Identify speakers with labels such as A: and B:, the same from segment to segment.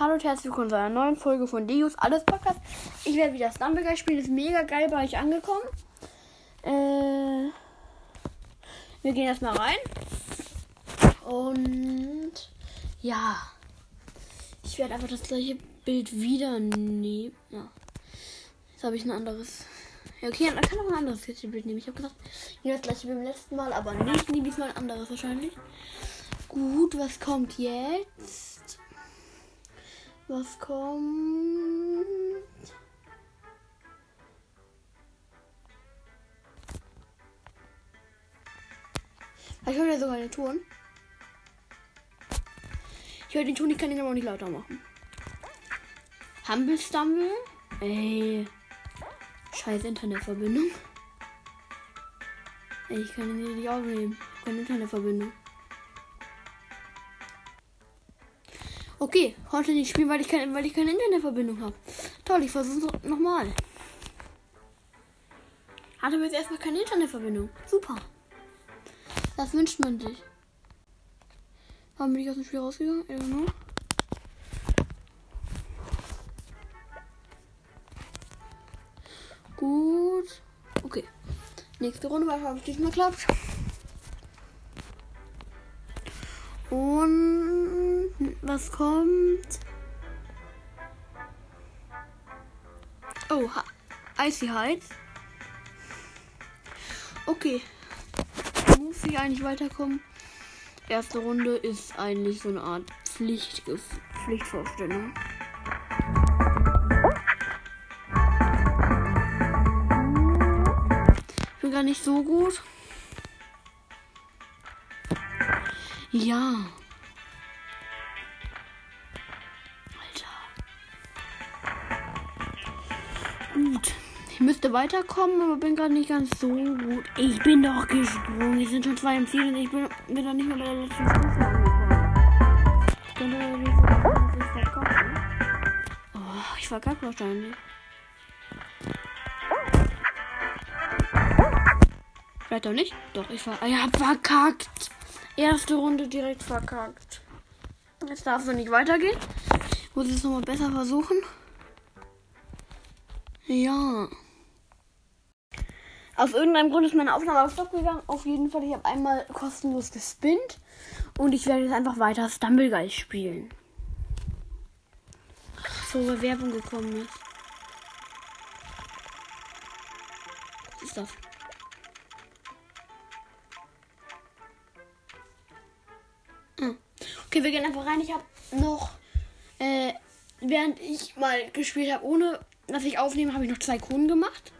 A: Hallo und herzlich willkommen zu einer neuen Folge von Deus Alles Podcast. Ich werde wieder Stumbleguy spielen. Ist mega geil bei euch angekommen. Äh, wir gehen erstmal rein. Und ja. Ich werde einfach das gleiche Bild wieder nehmen. Ja. Jetzt habe ich ein anderes. Ja, okay, dann kann auch ein anderes Bild nehmen. Ich habe gesagt, ich nehme das gleiche wie beim letzten Mal, aber nicht. Nehme diesmal ein anderes wahrscheinlich. Gut, was kommt jetzt? Was kommt? Ich höre ja sogar den Ton. Ich höre den Ton, ich kann ihn aber auch nicht lauter machen. Humble Stumble? Ey. Scheiß Internetverbindung. Ey, ich kann ihn nicht aufnehmen. Keine Internetverbindung. Okay, konnte nicht spielen, weil ich, kein, weil ich keine Internetverbindung habe. Toll, ich versuche es nochmal. Hatte aber jetzt erstmal keine Internetverbindung. Super. Das wünscht man sich. Warum bin ich aus dem Spiel rausgegangen? I don't. Gut. Okay. Nächste Runde, weil es diesmal klappt. Und was kommt? Oh, Icy Heights. Okay. Muss ich eigentlich weiterkommen? Erste Runde ist eigentlich so eine Art Pflicht Pflichtvorstellung. Ich bin gar nicht so gut. Ja. Müsste weiterkommen, aber bin gerade nicht ganz so gut. Ich bin doch gesprungen. Wir sind schon zwei im Ziel und ich bin, bin noch nicht mal bei der letzten Stufe angekommen. Ich könnte so, ich verkacke. Oh, ich verkacke wahrscheinlich. Vielleicht doch nicht. Doch, ich war. Ich hab verkackt. Erste Runde direkt verkackt. Jetzt darf es nicht weitergehen. Muss ich es nochmal besser versuchen. Ja. Aus irgendeinem Grund ist meine Aufnahme auf Stopp gegangen. Auf jeden Fall, ich habe einmal kostenlos gespinnt. Und ich werde jetzt einfach weiter Stumbleguy spielen. So, weil Werbung gekommen ist. Was ist das? Okay, wir gehen einfach rein. Ich habe noch, äh, während ich mal gespielt habe, ohne dass ich aufnehme, habe ich noch zwei Kronen gemacht.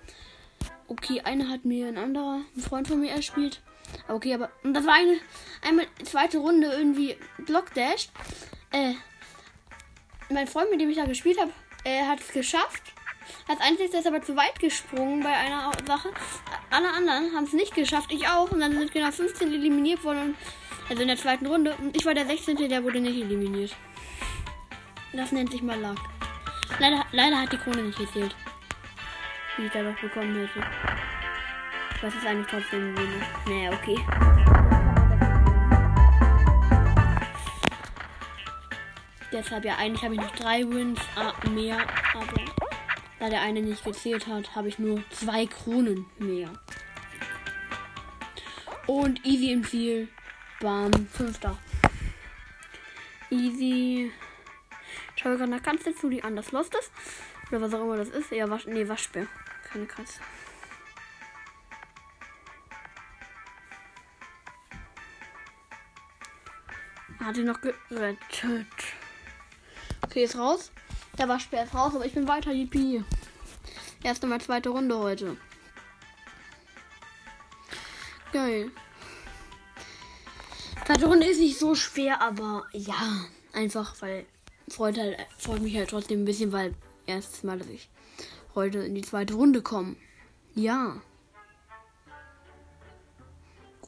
A: Okay, eine hat mir ein anderer, ein Freund von mir erspielt. Okay, aber das war eine, einmal zweite Runde irgendwie Blockdash. Äh, mein Freund, mit dem ich da gespielt habe, äh, hat es geschafft. Als einziges ist aber zu weit gesprungen bei einer Sache. Alle anderen haben es nicht geschafft, ich auch. Und dann sind genau 15 eliminiert worden. Also in der zweiten Runde. Und ich war der 16. Der wurde nicht eliminiert. Das nennt sich mal Luck. Leider, leider hat die Krone nicht gezählt. Die ich da doch bekommen hätte. Was ist eigentlich trotzdem wenig? Naja, okay. Deshalb ja, eigentlich habe ich noch drei Wins mehr, aber da der eine nicht gezählt hat, habe ich nur zwei Kronen mehr. Und easy im Ziel. Bam, fünfter. Easy. Schau gerade nach Katze zu, die anders lost ist. Oder was auch immer das ist. Ja, Wasch, nee, Waschbär. Keine Katze. Hat ihn noch gerettet. Okay, ist raus. Der Waschbär ist raus, aber ich bin weiter, Yippie. Erste mal zweite Runde heute. Geil. Zweite Runde ist nicht so schwer, aber ja, einfach, weil freut, halt, freut mich halt trotzdem ein bisschen, weil erstes Mal, dass ich heute in die zweite Runde komme. Ja.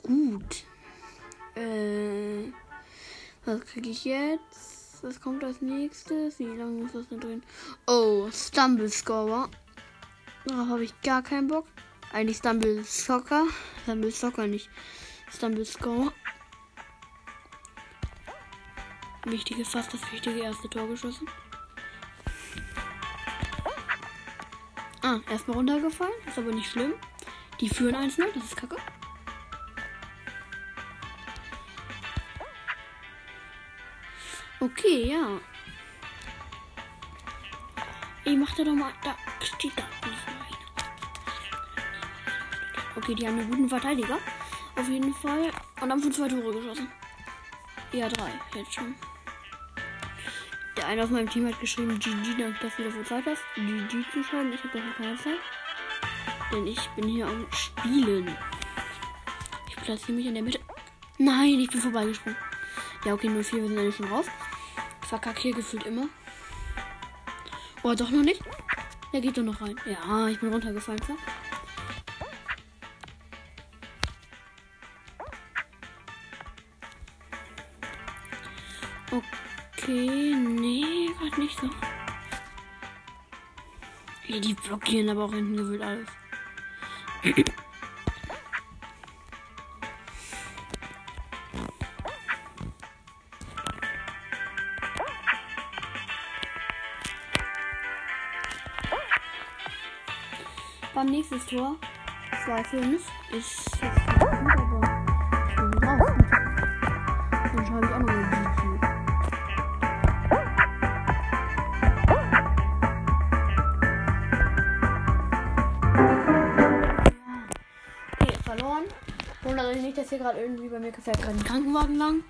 A: Gut. Äh, was kriege ich jetzt? Was kommt als nächstes? Wie lange muss das denn drin? Oh, Stumble Scorer. Darauf habe ich gar keinen Bock. Eigentlich Stumble Soccer. Stumble Soccer nicht. Stumble Scorer. Wichtige, fast das wichtige erste Tor geschossen. Ah, erstmal runtergefallen. Ist aber nicht schlimm. Die führen 1-0, das ist kacke. Okay, ja. Ich mach da doch mal. Da steht da. Okay, die haben einen guten Verteidiger. Auf jeden Fall. Und haben schon zwei Tore geschossen. Ja, drei. Jetzt schon. Der eine auf meinem Team hat geschrieben, GG, danke, dass du dafür Zeit hast, GG zu schreiben. Ich habe dafür keine Zeit. Denn ich bin hier am Spielen. Ich platziere mich in der Mitte. Nein, ich bin vorbeigesprungen. Ja, okay, 04, wir sind eigentlich schon raus. Ich verkacke hier gefühlt immer. Oh, doch noch nicht. Der geht doch noch rein. Ja, ich bin runtergefallen, klar. Okay, nicht so. Ja, die blockieren aber auch hinten gewöhnt alles. Beim nächsten Tor 2-5 ist jetzt Dass hier gerade irgendwie bei mir fährt gerade ein Krankenwagen lang.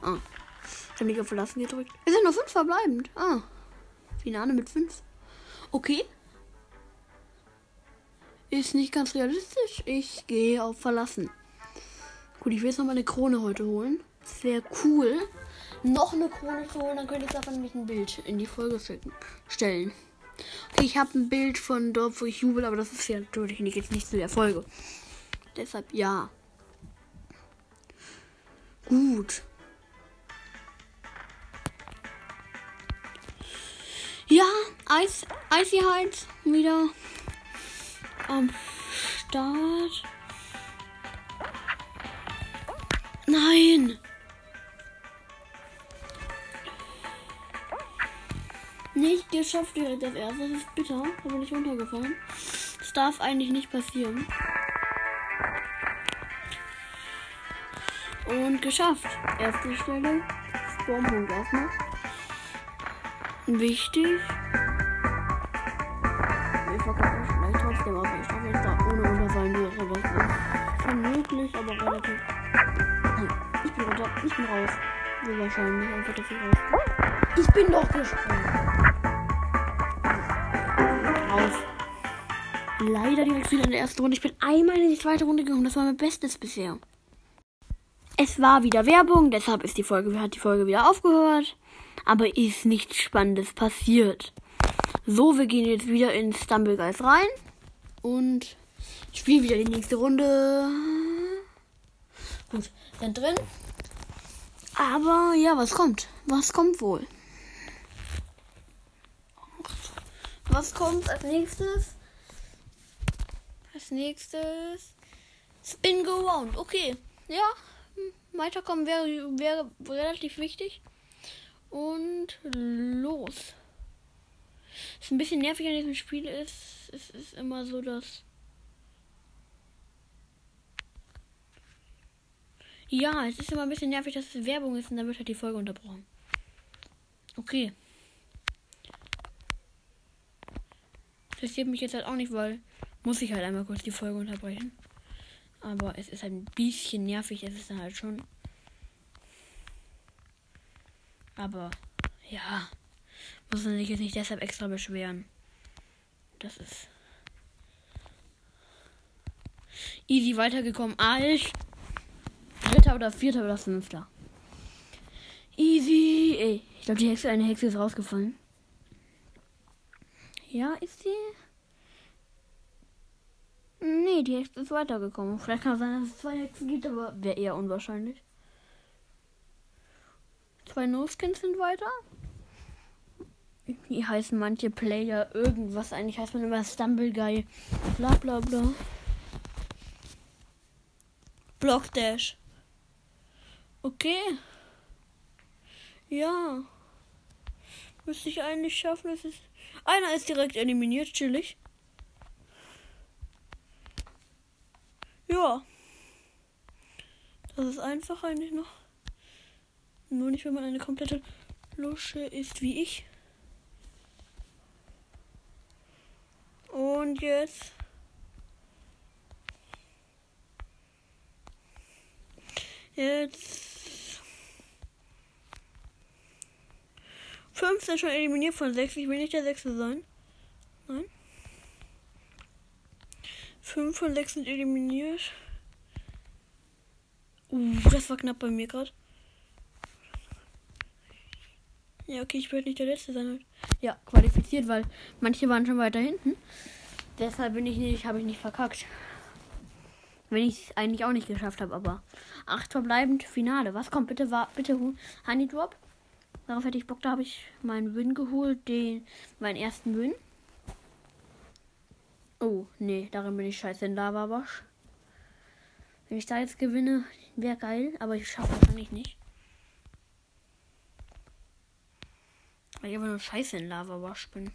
A: Ah. Ich habe nicht auf Verlassen gedrückt. Wir sind noch fünf verbleibend. Ah. Finale mit fünf. Okay. Ist nicht ganz realistisch. Ich gehe auf Verlassen. Gut, ich will jetzt noch mal eine Krone heute holen. Wäre cool. Noch eine Krone zu holen, dann könnte ich davon nämlich ein Bild in die Folge stellen. Okay, ich habe ein Bild von dort, wo ich jubel, aber das ist ja natürlich nicht, jetzt nicht zu der Folge. Deshalb ja. Gut. Ja, Eis, Heights wieder am Start. Nein! Nicht geschafft direkt das erste. Das ist bitter. Da bin ich runtergefallen. Das darf eigentlich nicht passieren. Und geschafft. Erste Stelle. Spawnpunkt erstmal. Wichtig. Wir verkacken vielleicht trotzdem, aber ich schaffe jetzt da ohne runterfallen durch. Aber das ist aber relativ. Ich bin runter. Ich bin raus. So wahrscheinlich einfach, ich raus. Ich bin doch gesprungen. Raus. Leider direkt wieder in der ersten Runde. Ich bin einmal in die zweite Runde gekommen. Das war mein Bestes bisher. Es war wieder Werbung, deshalb ist die Folge, hat die Folge wieder aufgehört. Aber ist nichts Spannendes passiert. So, wir gehen jetzt wieder in Stumblegeist rein. Und spielen wieder die nächste Runde. Gut, sind drin. Aber ja, was kommt? Was kommt wohl? Was kommt als nächstes? Als nächstes Spin Go Round. Okay, ja, weiterkommen wäre, wäre relativ wichtig. Und los. Was ein bisschen nervig an diesem Spiel ist, es ist immer so, dass. Ja, es ist immer ein bisschen nervig, dass es Werbung ist und dann wird halt die Folge unterbrochen. Okay. Interessiert mich jetzt halt auch nicht, weil muss ich halt einmal kurz die Folge unterbrechen. Aber es ist ein bisschen nervig, es ist halt schon. Aber ja, muss man sich jetzt nicht deshalb extra beschweren. Das ist easy weitergekommen als Dritter oder Vierter oder Fünfter. Easy. Ey, ich glaube, die Hexe, eine Hexe ist rausgefallen. Ja, ist sie? Nee, die Hexe ist weitergekommen. Vielleicht kann es sein, dass es zwei Hexen gibt, aber wäre eher unwahrscheinlich. Zwei No-Skins sind weiter. Die heißen manche Player irgendwas. Eigentlich heißt man immer Stumble Guy. Bla bla bla. Block Dash. Okay. Ja. Müsste ich eigentlich schaffen. Es ist. Einer ist direkt eliminiert, chillig. Ja. Das ist einfach eigentlich noch. Nur nicht, wenn man eine komplette Lusche ist wie ich. Und jetzt. Jetzt. Fünf sind schon eliminiert von sechs. Ich will nicht der sechste sein. Nein. Fünf von sechs sind eliminiert. Uh, das war knapp bei mir gerade. Ja, okay, ich werde nicht der Letzte sein. Ja, qualifiziert, weil manche waren schon weiter hinten. Deshalb bin ich nicht, habe ich nicht verkackt. Wenn ich es eigentlich auch nicht geschafft habe, aber acht verbleibend Finale. Was kommt bitte? War bitte Honey Drop. Darauf hätte ich Bock. Da habe ich meinen Win geholt, den meinen ersten Win. Oh, nee, darin bin ich scheiße in Lava Wasch. Wenn ich da jetzt gewinne, wäre geil, aber ich schaffe wahrscheinlich nicht. Weil ich einfach nur scheiße in Lava Wasch bin.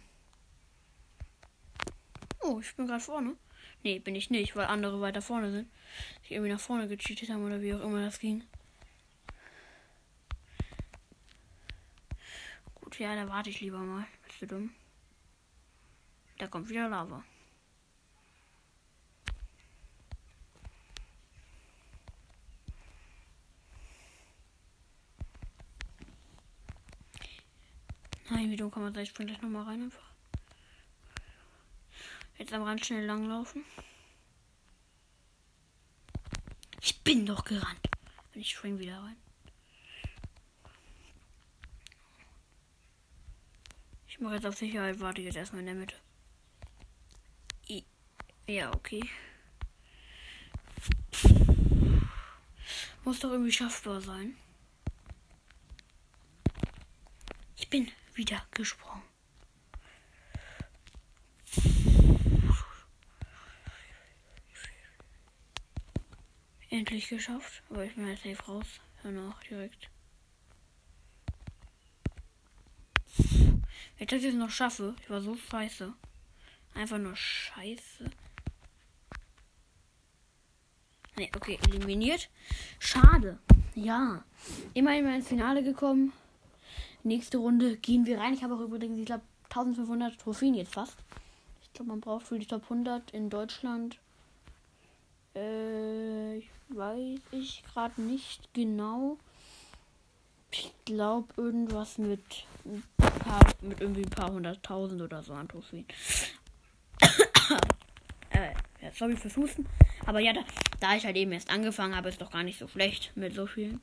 A: Oh, ich bin gerade vorne. Nee, bin ich nicht, weil andere weiter vorne sind. Die irgendwie nach vorne gecheatet haben oder wie auch immer das ging. Gut, ja, da warte ich lieber mal. Bist du dumm? Da kommt wieder Lava. Nein, wie dumm kann man sein? Ich spring gleich nochmal rein einfach. Jetzt am Rand schnell langlaufen. Ich bin doch gerannt. Und ich spring wieder rein. Ich mache jetzt auf Sicherheit, warte jetzt erstmal in der Mitte. I ja, okay. Muss doch irgendwie schaffbar sein. Ich bin wieder gesprungen. Endlich geschafft, aber ich bin halt safe raus. Danach direkt. Wenn ich das jetzt noch schaffe, ich war so scheiße. Einfach nur scheiße. Ne, okay, eliminiert. Schade. Ja. Immerhin mal ins Finale gekommen. Nächste Runde gehen wir rein. Ich habe auch übrigens, ich glaube, 1500 Trophäen jetzt fast. Ich glaube, man braucht für die Top 100 in Deutschland. Äh, ich weiß ich gerade nicht genau. Ich glaube, irgendwas mit ein paar, mit irgendwie ein paar hunderttausend oder so an Trophäen. äh, sorry fürs Husten. Aber ja, da, da ich halt eben erst angefangen habe, ist doch gar nicht so schlecht mit so vielen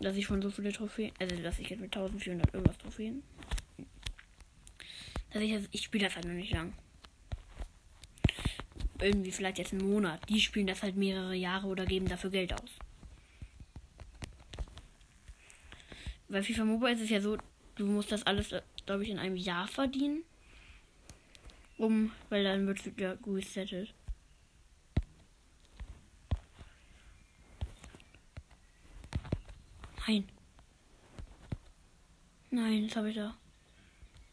A: dass ich schon so viele Trophäen, also dass ich jetzt mit 1400 irgendwas Trophäen, dass ich jetzt, ich spiele das halt noch nicht lang. Irgendwie vielleicht jetzt einen Monat. Die spielen das halt mehrere Jahre oder geben dafür Geld aus. Bei FIFA Mobile ist es ja so, du musst das alles, glaube ich, in einem Jahr verdienen. Um, weil dann wird wieder resettet. Nein. Nein, jetzt habe ich da.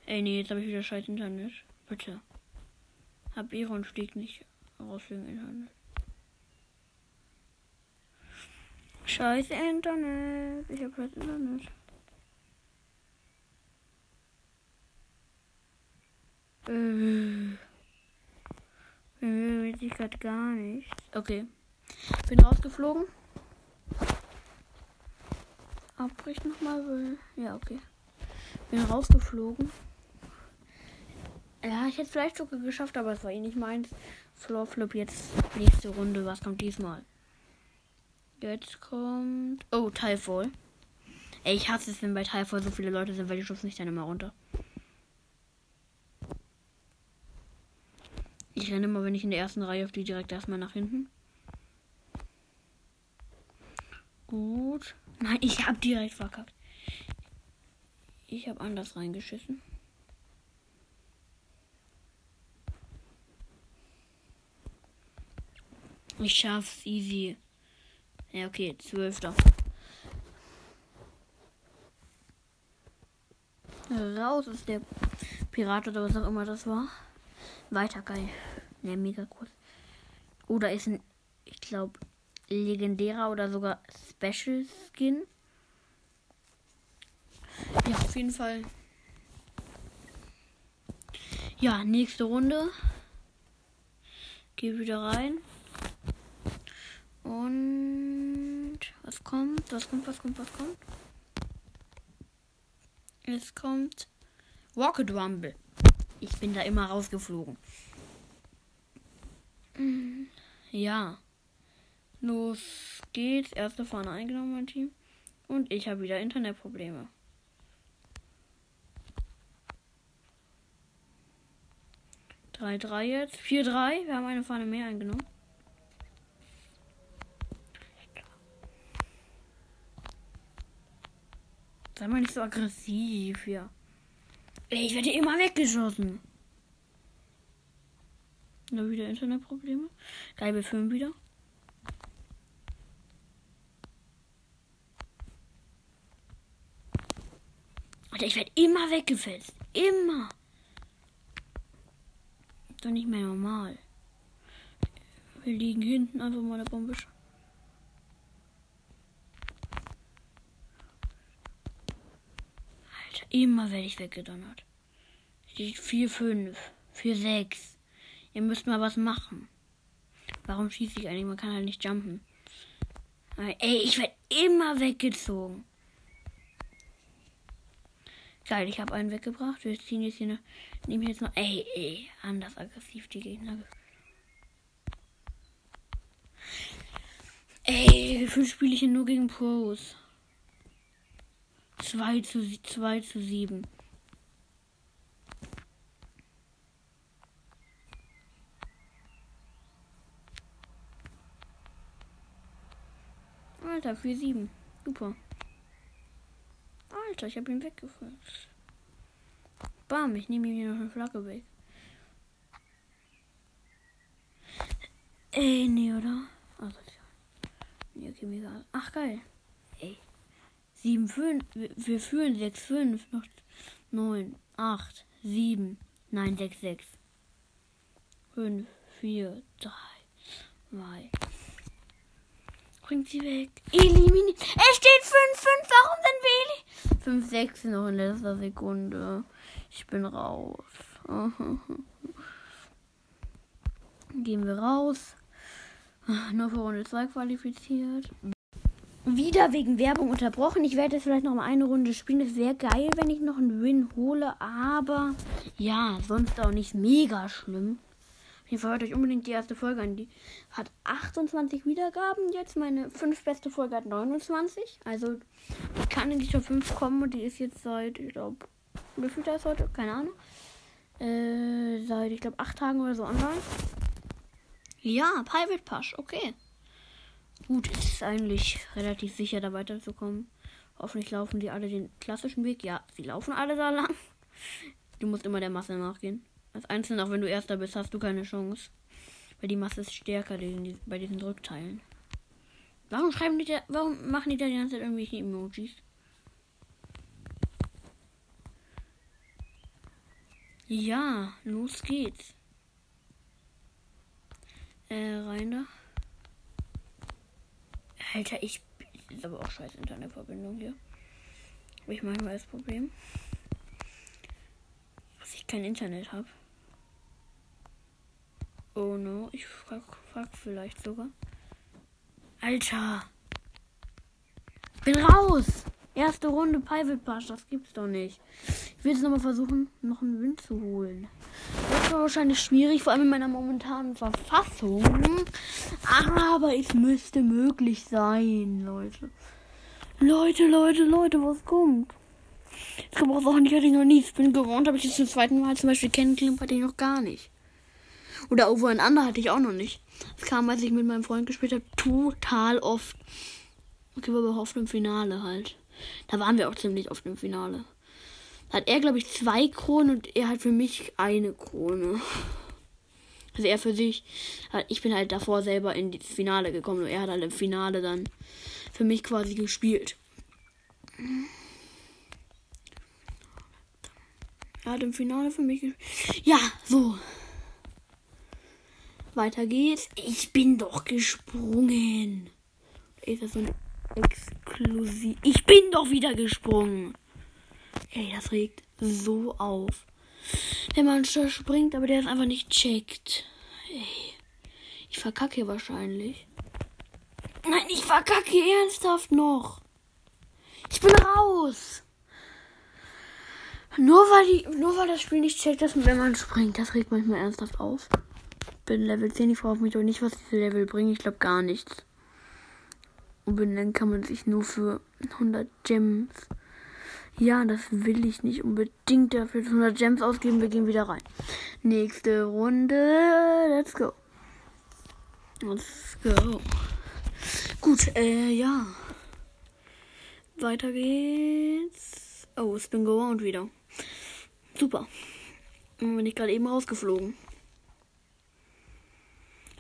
A: Ey, nee, jetzt habe ich wieder scheiß Internet. Bitte. Hab ihre und nicht raus wegen Internet. Scheiß Internet. Ich hab scheiß Internet. Äh. Ich gerade gar nicht. Okay. Bin rausgeflogen abbricht nochmal, weil. Ja, okay. Bin rausgeflogen. Ja, ich hätte es vielleicht sogar geschafft, aber es war eh nicht meins. Floor Flip jetzt nächste Runde. Was kommt diesmal? Jetzt kommt. Oh, Typhoon. Ey, ich hasse es, wenn bei Typhoon so viele Leute sind, weil die schubsen nicht dann immer runter. Ich renne immer, wenn ich in der ersten Reihe auf die direkt erstmal nach hinten. Gut. Nein, ich hab direkt verkackt. Ich hab anders reingeschissen. Ich schaff's easy. Ja, okay, zwölfter. Raus ist der Pirat oder was auch immer das war. Weiter geil. Ne, mega cool. Oder ist ein, ich glaube, legendärer oder sogar Special Skin. Ja, auf jeden Fall. Ja, nächste Runde. Geh wieder rein. Und was kommt? Was kommt? Was kommt? Was kommt? Es kommt Rocket Rumble. Ich bin da immer rausgeflogen. Ja. Los geht's. Erste Fahne eingenommen, mein Team. Und ich habe wieder Internetprobleme. Drei, drei jetzt. Vier, drei. Wir haben eine Fahne mehr eingenommen. Sei mal nicht so aggressiv hier. Ey, ich werde immer weggeschossen. Da wieder Internetprobleme. Geil, wir filmen wieder. Alter, ich werde immer weggefetzt. Immer. Doch nicht mehr normal. Wir liegen hinten einfach mal eine Bombe. Alter, immer werde ich weggedonnert. Steht 4, 5, 4, 6. Ihr müsst mal was machen. Warum schieße ich eigentlich? Man kann halt nicht jumpen. Ey, ich werde immer weggezogen. Geil, ich habe einen weggebracht. Wir ziehen jetzt hier eine. Nehmen jetzt noch. Ey, ey, anders aggressiv die Gegner. Ey, viel spiele ich hier nur gegen Pros? 2 zu 2 zu 7. Alter, 4-7. Super. Alter, ich habe ihn weggeführt. Bam, ich nehme ihm hier noch eine Flagge weg. Ey, nee, oder? Also, nee, okay, mir egal. Ach, geil. Ey. 7, 5. Wir führen 6, 5. Noch 9, 8, 7. Nein, 6, 6. 5, 4, 3, 2, bringt sie weg. Eliminiert. Es steht 5-5. Warum denn Eli? 5-6 noch in letzter Sekunde. Ich bin raus. Gehen wir raus. Nur für Runde 2 qualifiziert. Wieder wegen Werbung unterbrochen. Ich werde jetzt vielleicht noch mal eine Runde spielen. Es wäre geil, wenn ich noch einen Win hole. Aber ja, sonst auch nicht mega schlimm. Fall hört euch unbedingt die erste Folge an. Die hat 28 Wiedergaben jetzt. Meine fünf beste Folge hat 29. Also die kann in die Top 5 kommen und die ist jetzt seit, ich glaube, wie viel ist heute? Keine Ahnung. Äh, seit, ich glaube, acht Tagen oder so online. Ja, Private Push, okay. Gut, es ist eigentlich relativ sicher, da weiterzukommen. Hoffentlich laufen die alle den klassischen Weg. Ja, sie laufen alle da lang. Du musst immer der Masse nachgehen. Als Einzelner, auch wenn du Erster bist, hast du keine Chance. Weil die Masse ist stärker bei diesen Rückteilen. Warum schreiben die da, warum machen die da die ganze Zeit irgendwelche Emojis? Ja, los geht's. Äh, rein da. Alter, ich. Ist aber auch scheiß Internetverbindung hier. Habe ich manchmal das Problem. Dass ich kein Internet habe. Oh no, ich frag, frag vielleicht sogar. Alter. Bin raus. Erste Runde Private Pass, das gibt's doch nicht. Ich will jetzt nochmal versuchen, noch einen Wind zu holen. Das war wahrscheinlich schwierig, vor allem in meiner momentanen Verfassung. Aber es müsste möglich sein, Leute. Leute, Leute, Leute, was kommt? Ich glaube auch die hatte ich noch nie. Ich bin gewohnt, habe ich jetzt zum zweiten Mal zum Beispiel kennengelernt, hatte ich noch gar nicht. Oder Overeinander hatte ich auch noch nicht. Das kam, als ich mit meinem Freund gespielt habe, total oft. Okay, aber auch oft im Finale halt. Da waren wir auch ziemlich oft im Finale. Da hat er, glaube ich, zwei Kronen und er hat für mich eine Krone. Also er für sich. Ich bin halt davor selber in das Finale gekommen und er hat halt im Finale dann für mich quasi gespielt. Er hat im Finale für mich gespielt. Ja, so. Weiter geht's. Ich bin doch gesprungen. Ist das so ein exklusiv? Ich bin doch wieder gesprungen. Ey, das regt so auf. Wenn man springt, aber der es einfach nicht checkt. Ey. Ich verkacke wahrscheinlich. Nein, ich verkacke ernsthaft noch. Ich bin raus. Nur weil, die, nur weil das Spiel nicht checkt, dass wenn man springt, das regt manchmal ernsthaft auf. Bin Level 10, ich frage mich doch nicht, was diese Level bringen. Ich glaube gar nichts. Und dann kann man sich nur für 100 Gems. Ja, das will ich nicht unbedingt dafür 100 Gems ausgeben. Wir gehen wieder rein. Nächste Runde. Let's go. Let's go. Gut, äh, ja. Weiter geht's. Oh, Spin Go Round wieder. Super. Bin ich gerade eben rausgeflogen.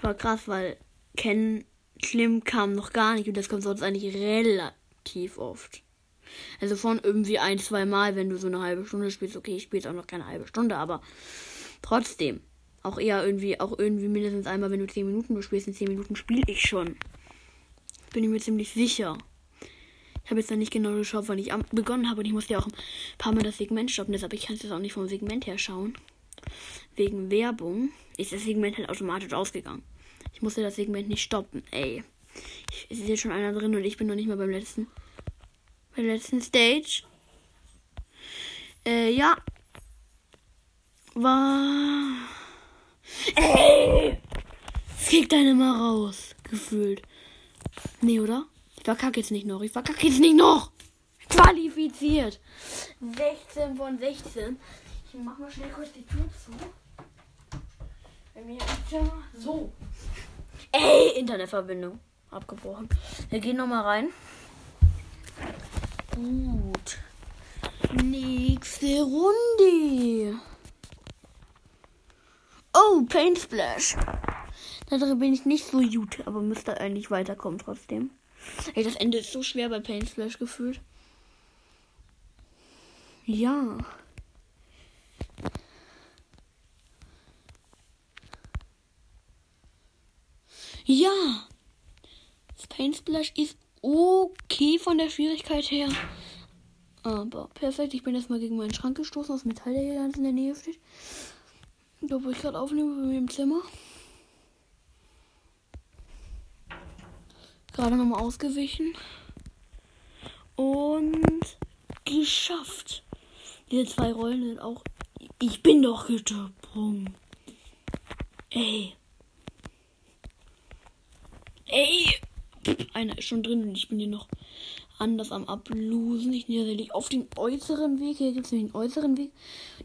A: War krass, weil Ken Schlimm kam noch gar nicht und das kommt sonst eigentlich relativ oft. Also von irgendwie ein, zwei Mal, wenn du so eine halbe Stunde spielst. Okay, ich spiele auch noch keine halbe Stunde, aber trotzdem. Auch eher irgendwie, auch irgendwie mindestens einmal, wenn du 10 Minuten spielst, in 10 Minuten spiele ich schon. Bin ich mir ziemlich sicher. Ich habe jetzt noch nicht genau geschaut, wann ich begonnen habe und ich musste ja auch ein paar Mal das Segment stoppen, deshalb ich kann es jetzt auch nicht vom Segment her schauen. Wegen Werbung ist das Segment halt automatisch ausgegangen. Ich musste das Segment nicht stoppen, ey. Es ist jetzt schon einer drin und ich bin noch nicht mal beim letzten. Bei der letzten Stage. Äh, ja. War. Ey! Krieg deine mal raus. Gefühlt. Nee, oder? Ich verkacke jetzt nicht noch. Ich verkacke jetzt nicht noch. Qualifiziert. 16 von 16. Ich mach mal schnell kurz die Tür zu. Bei mir im So. Ey, Internetverbindung. Abgebrochen. Wir gehen nochmal rein. Gut. Nächste Runde. Oh, Paint Splash. Da bin ich nicht so gut, aber müsste eigentlich weiterkommen trotzdem. Ey, das Ende ist so schwer bei Paint Splash gefühlt. Ja. Ja. Das Paint Splash ist okay von der Schwierigkeit her. Aber perfekt, ich bin jetzt mal gegen meinen Schrank gestoßen, aus Metall, der hier ganz in der Nähe steht. Da wo ich gerade aufnehme bei mir im Zimmer. Gerade nochmal ausgewichen. Und geschafft. Diese zwei Rollen sind auch. Ich bin doch gesprungen. Ey. Ey. Einer ist schon drin und ich bin hier noch anders am Ablosen. Ich nehme tatsächlich auf den äußeren Weg. Hier gibt es einen äußeren Weg.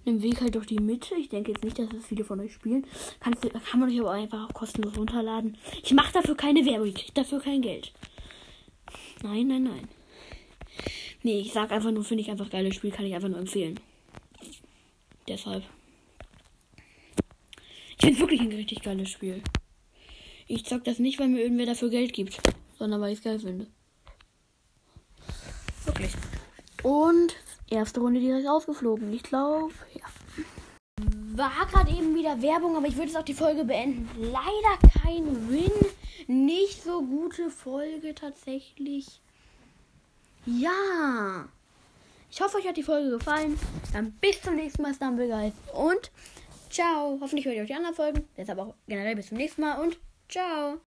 A: Einen Weg halt durch die Mitte. Ich denke jetzt nicht, dass das viele von euch spielen. Kannst, kann man euch aber einfach auch kostenlos runterladen. Ich mache dafür keine Werbung. Ich kriege dafür kein Geld. Nein, nein, nein. Nee, ich sag einfach nur, finde ich einfach geiles Spiel. Kann ich einfach nur empfehlen. Deshalb. Ich finde wirklich ein richtig geiles Spiel. Ich zock das nicht, weil mir irgendwer dafür Geld gibt, sondern weil ich es geil finde. Wirklich. Und erste Runde direkt ausgeflogen. Ich glaube, ja. War gerade eben wieder Werbung, aber ich würde jetzt auch die Folge beenden. Leider kein Win. Nicht so gute Folge tatsächlich. Ja. Ich hoffe, euch hat die Folge gefallen. Dann bis zum nächsten Mal, Stumblegeist. Und ciao. Hoffentlich hört ihr euch die anderen Folgen. Deshalb auch generell bis zum nächsten Mal und ciao.